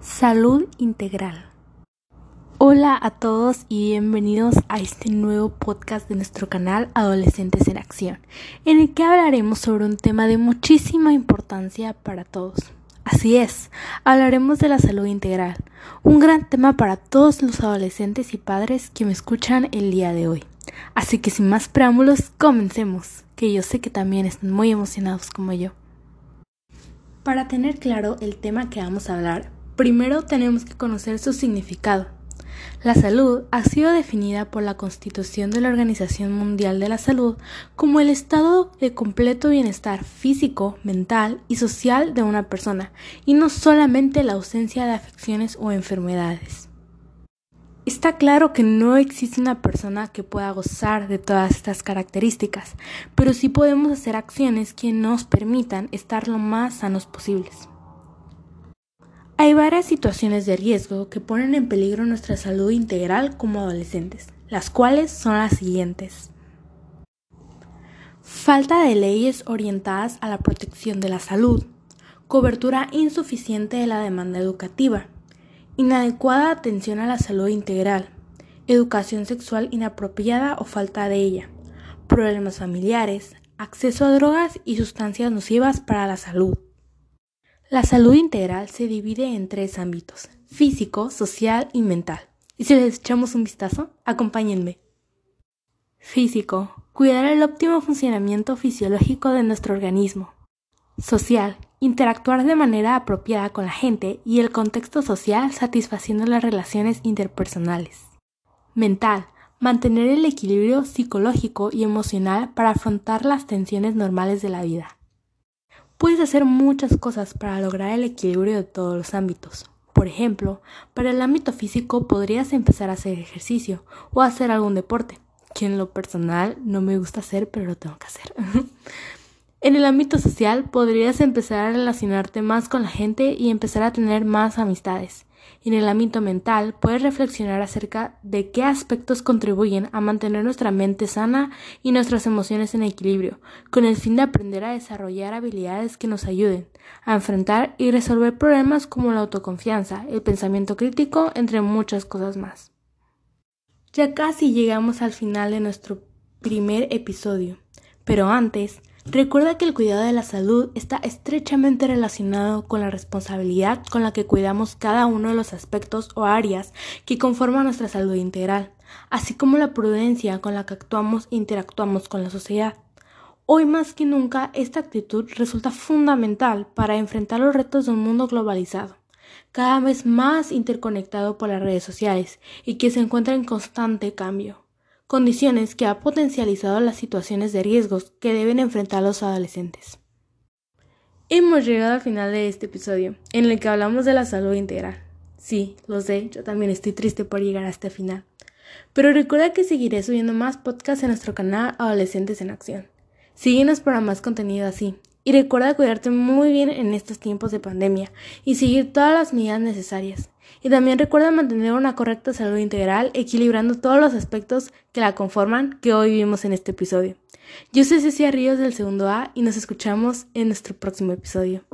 Salud integral. Hola a todos y bienvenidos a este nuevo podcast de nuestro canal Adolescentes en Acción, en el que hablaremos sobre un tema de muchísima importancia para todos. Así es, hablaremos de la salud integral, un gran tema para todos los adolescentes y padres que me escuchan el día de hoy. Así que sin más preámbulos, comencemos, que yo sé que también están muy emocionados como yo. Para tener claro el tema que vamos a hablar, Primero tenemos que conocer su significado. La salud ha sido definida por la Constitución de la Organización Mundial de la Salud como el estado de completo bienestar físico, mental y social de una persona, y no solamente la ausencia de afecciones o enfermedades. Está claro que no existe una persona que pueda gozar de todas estas características, pero sí podemos hacer acciones que nos permitan estar lo más sanos posibles. Hay varias situaciones de riesgo que ponen en peligro nuestra salud integral como adolescentes, las cuales son las siguientes. Falta de leyes orientadas a la protección de la salud, cobertura insuficiente de la demanda educativa, inadecuada atención a la salud integral, educación sexual inapropiada o falta de ella, problemas familiares, acceso a drogas y sustancias nocivas para la salud. La salud integral se divide en tres ámbitos, físico, social y mental. Y si les echamos un vistazo, acompáñenme. Físico, cuidar el óptimo funcionamiento fisiológico de nuestro organismo. Social, interactuar de manera apropiada con la gente y el contexto social satisfaciendo las relaciones interpersonales. Mental, mantener el equilibrio psicológico y emocional para afrontar las tensiones normales de la vida. Puedes hacer muchas cosas para lograr el equilibrio de todos los ámbitos. Por ejemplo, para el ámbito físico podrías empezar a hacer ejercicio o hacer algún deporte, que en lo personal no me gusta hacer, pero lo tengo que hacer. en el ámbito social podrías empezar a relacionarte más con la gente y empezar a tener más amistades en el ámbito mental, puedes reflexionar acerca de qué aspectos contribuyen a mantener nuestra mente sana y nuestras emociones en equilibrio, con el fin de aprender a desarrollar habilidades que nos ayuden a enfrentar y resolver problemas como la autoconfianza, el pensamiento crítico, entre muchas cosas más. Ya casi llegamos al final de nuestro primer episodio, pero antes Recuerda que el cuidado de la salud está estrechamente relacionado con la responsabilidad con la que cuidamos cada uno de los aspectos o áreas que conforman nuestra salud integral, así como la prudencia con la que actuamos e interactuamos con la sociedad. Hoy más que nunca esta actitud resulta fundamental para enfrentar los retos de un mundo globalizado, cada vez más interconectado por las redes sociales y que se encuentra en constante cambio condiciones que ha potencializado las situaciones de riesgos que deben enfrentar los adolescentes. Hemos llegado al final de este episodio, en el que hablamos de la salud integral. Sí, lo sé, yo también estoy triste por llegar a este final. Pero recuerda que seguiré subiendo más podcasts en nuestro canal Adolescentes en Acción. Síguenos para más contenido así. Y recuerda cuidarte muy bien en estos tiempos de pandemia y seguir todas las medidas necesarias. Y también recuerda mantener una correcta salud integral, equilibrando todos los aspectos que la conforman que hoy vimos en este episodio. Yo soy Cecilia Ríos del segundo A y nos escuchamos en nuestro próximo episodio.